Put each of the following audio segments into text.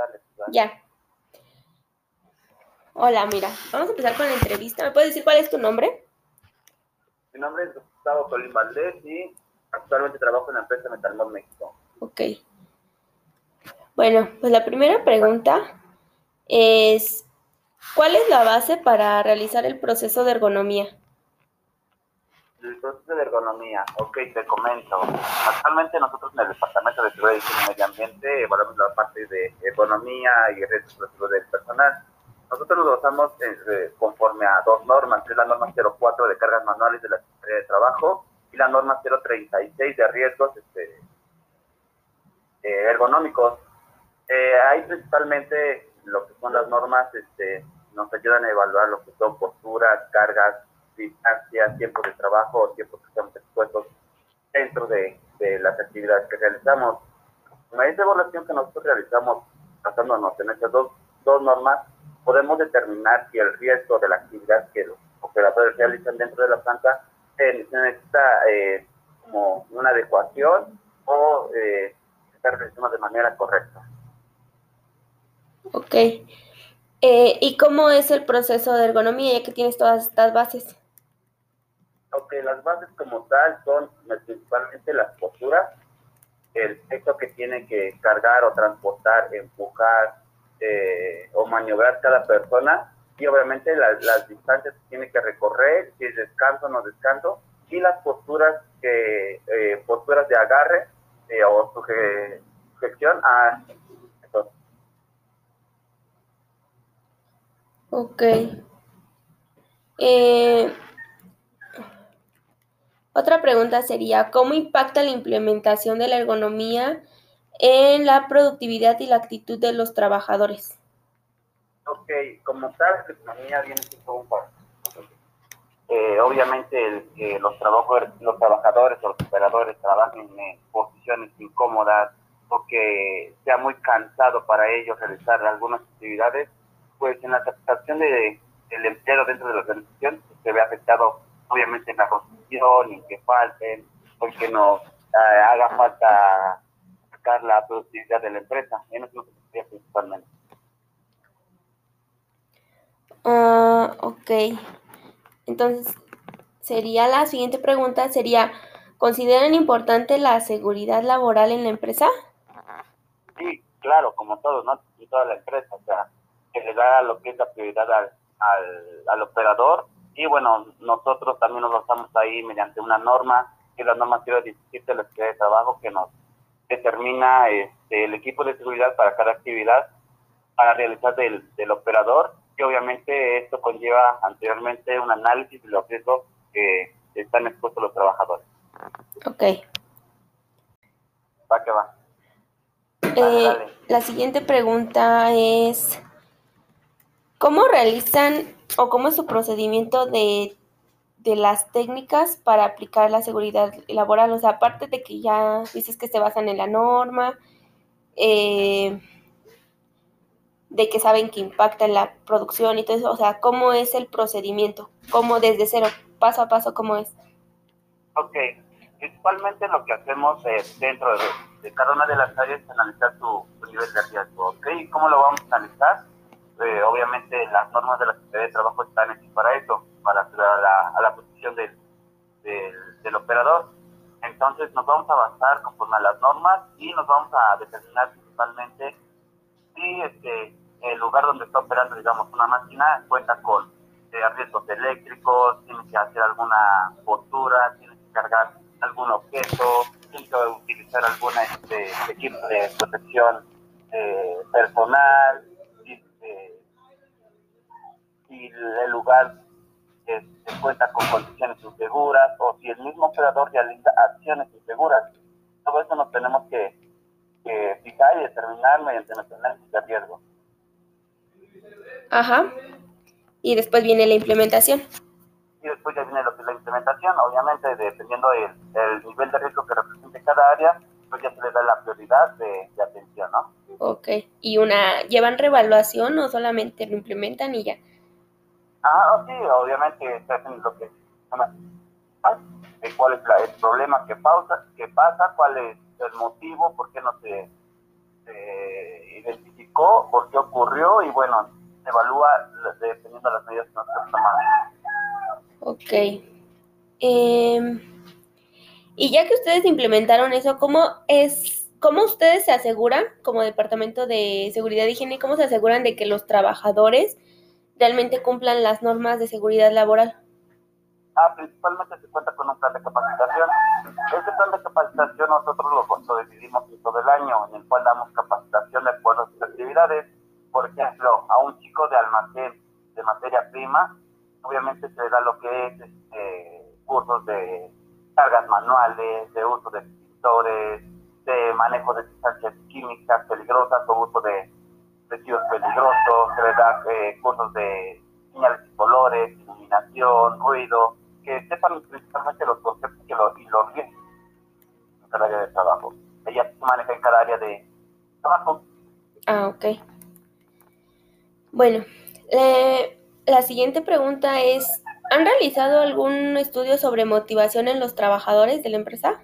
Dale, dale. Ya. Hola, mira, vamos a empezar con la entrevista. ¿Me puedes decir cuál es tu nombre? Mi nombre es Gustavo Colín Valdés y actualmente trabajo en la empresa Metalmón México. Ok. Bueno, pues la primera pregunta es, ¿cuál es la base para realizar el proceso de ergonomía? Proceso de ergonomía, ok, te comento. Actualmente nosotros en el Departamento de Seguridad y Medio Ambiente evaluamos la parte de ergonomía y riesgos del personal. Nosotros nos basamos eh, conforme a dos normas, que es la norma 04 de cargas manuales de la Secretaría de Trabajo y la norma 036 de riesgos este, eh, ergonómicos. Eh, ahí principalmente lo que son las normas este, nos ayudan a evaluar lo que son posturas, cargas, distancias, tiempo de trabajo tiempo que estamos expuestos dentro de, de las actividades que realizamos. Esa evaluación que nosotros realizamos basándonos en estas dos, dos normas, podemos determinar si el riesgo de la actividad que los operadores realizan dentro de la planta eh, necesita eh, como una adecuación o eh, está realizando de manera correcta. Ok. Eh, ¿Y cómo es el proceso de ergonomía ya que tienes todas estas bases? Ok, las bases como tal son principalmente las posturas, el peso que tiene que cargar o transportar, empujar eh, o maniobrar cada persona y obviamente la- las distancias que tiene que recorrer, si es descanso o no descanso, y las posturas que eh, posturas de agarre eh, o suje- sujeción a eso. Ok. Eh, otra pregunta sería, ¿cómo impacta la implementación de la ergonomía en la productividad y la actitud de los trabajadores? Ok, como tal, la economía viene siendo un. Eh, obviamente el los, trabajadores, los trabajadores o los operadores trabajen en posiciones incómodas o que sea muy cansado para ellos realizar algunas actividades, pues en la satisfacción de, del empleo dentro de la organización se ve afectado obviamente en la construcción, en que falten, en que nos eh, haga falta sacar la productividad de la empresa. En eso se refiere principalmente. Ah, ok. Entonces, sería la siguiente pregunta, sería, ¿consideran importante la seguridad laboral en la empresa? Sí, claro, como todo, ¿no? Y toda la empresa, o sea, que le da lo que es la prioridad al, al, al operador. Y bueno, nosotros también nos basamos ahí mediante una norma, que es la norma 017 de la Secretaría de Trabajo, que nos determina este, el equipo de seguridad para cada actividad para realizar del, del operador. Y obviamente esto conlleva anteriormente un análisis de los riesgos que están expuestos los trabajadores. Ok. Va que va. Eh, la siguiente pregunta es, ¿cómo realizan o cómo es su procedimiento de, de las técnicas para aplicar la seguridad laboral? O sea, aparte de que ya dices que se basan en la norma, eh, de que saben que impacta en la producción y todo eso, o sea, ¿cómo es el procedimiento? ¿Cómo desde cero, paso a paso, cómo es? Ok, principalmente lo que hacemos es dentro de, de cada una de las áreas analizar su, su nivel de riesgo. Ok, ¿Y ¿cómo lo vamos a analizar? Eh, obviamente las normas de la Secretaría de Trabajo están hechas para eso, para la, a la protección del, operador. Entonces nos vamos a basar conforme a las normas y nos vamos a determinar principalmente si este, el lugar donde está operando, digamos, una máquina cuenta con eh, riesgos eléctricos, tiene que hacer alguna postura, tiene que cargar algún objeto, tiene que utilizar algún este, equipo de protección eh, personal, si el lugar este, cuenta con condiciones inseguras o si el mismo operador realiza acciones inseguras. Todo eso nos tenemos que, que fijar y determinar mediante nuestro análisis de riesgo. Ajá. Y después viene la implementación. y después ya viene lo que es la implementación. Obviamente, dependiendo del, del nivel de riesgo que represente cada área, pues ya se le da la prioridad de, de atención, ¿no? Ok. ¿Y una, llevan revaluación o solamente lo implementan y ya? Ah, sí, obviamente se hacen lo que ah, cuál es la- el problema que, pausa, que pasa, cuál es el motivo, por qué no se, se identificó y bueno, se evalúa dependiendo de las medidas que nosotros tomamos. Ok. Eh, y ya que ustedes implementaron eso, ¿cómo es, cómo ustedes se aseguran, como Departamento de Seguridad y Higiene, cómo se aseguran de que los trabajadores realmente cumplan las normas de seguridad laboral? Ah, principalmente se cuenta con un plan de capacitación. Este plan de capacitación nosotros lo, decidimos todo el año, en el cual damos capacitación de acuerdo a sus actividades. Por ejemplo, a un chico de almacén de materia prima, obviamente se da lo que es este, cursos de cargas manuales, de uso de extintores, de manejo de sustancias químicas peligrosas o uso de residuos peligrosos, se le da eh, cursos de señales y colores, iluminación, ruido, que sepan principalmente los conceptos que lo, y los riesgos en cada área de trabajo. Ella maneja en cada área de trabajo. Ah, ok. Bueno, eh, la siguiente pregunta es, ¿han realizado algún estudio sobre motivación en los trabajadores de la empresa?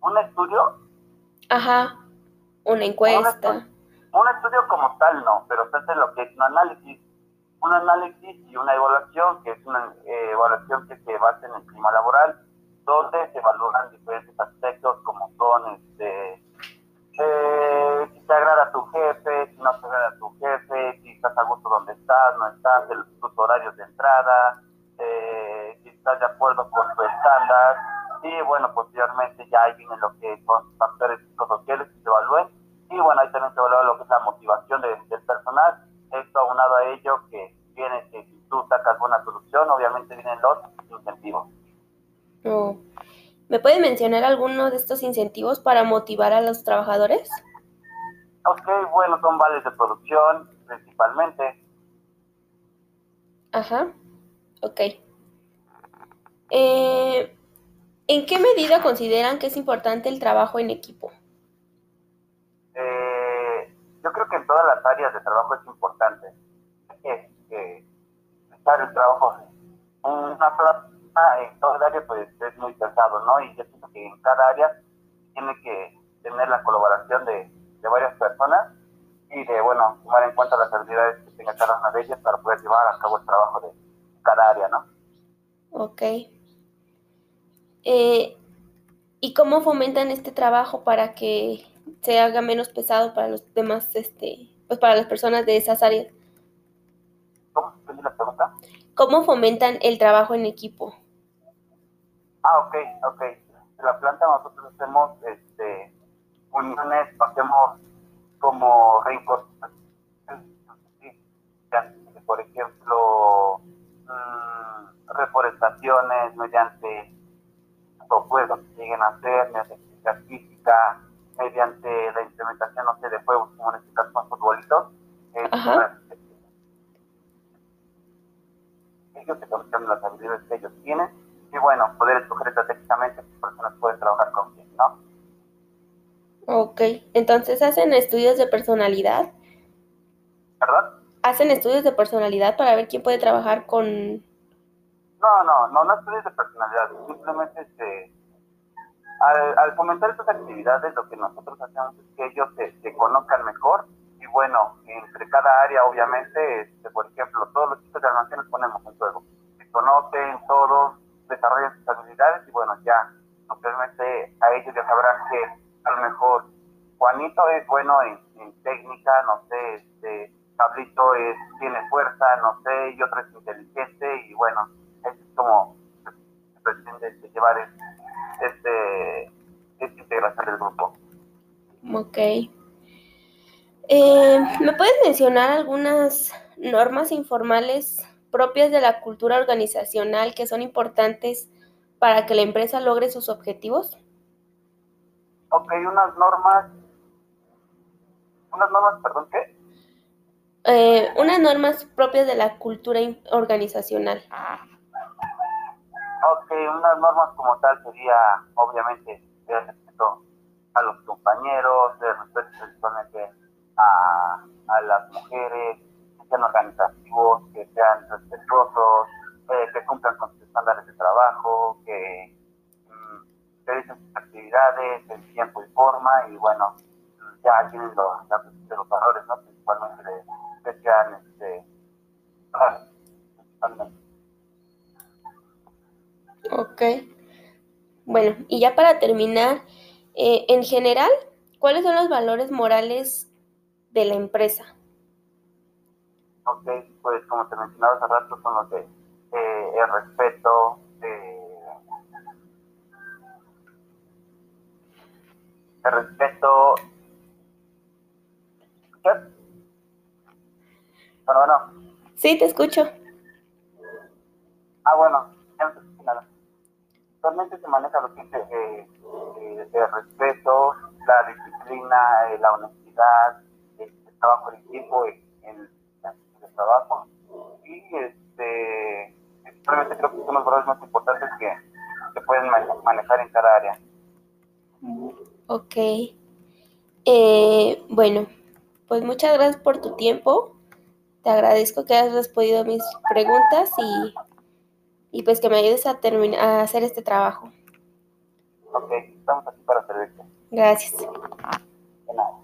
¿Un estudio? Ajá, una encuesta. Un, estudio como tal no, pero se hace lo que es un análisis un análisis y una evaluación, que es una eh, evaluación que se basa en el clima laboral, donde se evalúan diferentes aspectos como son este, eh, si te agrada tu jefe, si no te agrada tu jefe, si estás a gusto donde estás, no estás, tus horarios de entrada, eh, si estás de acuerdo con tu estándar. Y bueno, posteriormente ya ahí viene lo que son factores psicosociales que se evalúen. Y bueno, ahí también se evalúa lo que es la motivación del personal esto aunado a ello que viene que si tú sacas buena solución, obviamente vienen los incentivos. ¿Me puede mencionar alguno de estos incentivos para motivar a los trabajadores? Ok, bueno, son vales de producción principalmente. Ajá, ok. Eh, ¿En qué medida consideran que es importante el trabajo en equipo? yo creo que en todas las áreas de trabajo es importante que, estar el trabajo una plaza en toda el área pues es muy pesado, ¿no? Y yo pienso que en cada área tiene que tener la colaboración de, de varias personas y de, bueno, tomar en cuenta las habilidades que tenga cada una de ellas para poder llevar a cabo el trabajo de cada área, ¿no? Ok. Eh, ¿Y cómo fomentan este trabajo para que se haga menos pesado para los demás, este, pues para las personas de esas áreas. ¿Cómo se la pregunta? ¿Cómo fomentan el trabajo en equipo? Ah, ok, ok. En la planta nosotros hacemos este, uniones, hacemos como. Por ejemplo, mmm, reforestaciones mediante propuestas que lleguen a hacer, mediante física, mediante la implementación, no sé, de juegos como en este caso con futbolitos. Eh, se conocen las habilidades que ellos tienen y bueno, poder escoger estratégicamente qué personas pueden trabajar con quién, ¿no? Ok, entonces hacen estudios de personalidad. ¿Verdad? ¿Hacen estudios de personalidad para ver quién puede trabajar con...? No, no, no, no estudios de personalidad, simplemente este al, al, fomentar estas actividades, lo que nosotros hacemos es que ellos se, conozcan mejor y bueno, entre cada área, obviamente, este, por ejemplo, todos los chicos de almacén los ponemos en juego. Se conocen todos, desarrollan sus habilidades y bueno, ya, obviamente a ellos ya sabrán que a lo mejor Juanito es bueno en, técnica, no sé, este, Pablito es, tiene fuerza, no sé, y otro es inteligente y bueno, es como se pretende llevar el este, esta integración del grupo. Ok. Eh, ¿Me puedes mencionar algunas normas informales propias de la cultura organizacional que son importantes para que la empresa logre sus objetivos? Ok, unas normas. ¿Unas normas, perdón, qué? Eh, unas normas propias de la cultura organizacional. Ok, unas normas como tal sería, obviamente, de respeto a los compañeros, de respeto principalmente a, a las mujeres, que sean organizativos, que sean respetuosos, eh, que cumplan con sus estándares de trabajo, que mm, realicen sus actividades en tiempo y forma, y bueno, ya tienen los, los valores, ¿no? principalmente de bueno, y ya para terminar, eh, en general, ¿cuáles son los valores morales de la empresa? Ok, pues como te mencionaba hace rato, son los de eh, el respeto, eh, el respeto. ¿Qué? Bueno, bueno. Sí, te escucho. Ah, bueno, Actualmente se maneja lo que es eh, eh, el respeto, la disciplina, eh, la honestidad, el trabajo en equipo el trabajo. Y este, realmente creo que son los valores más importantes que se pueden manejar en cada área. Ok. Bueno, pues muchas gracias por tu tiempo. Te agradezco que hayas respondido a mis preguntas y y pues que me ayudes a, terminar a hacer este trabajo. Ok, estamos aquí para servirte. Gracias. De nada.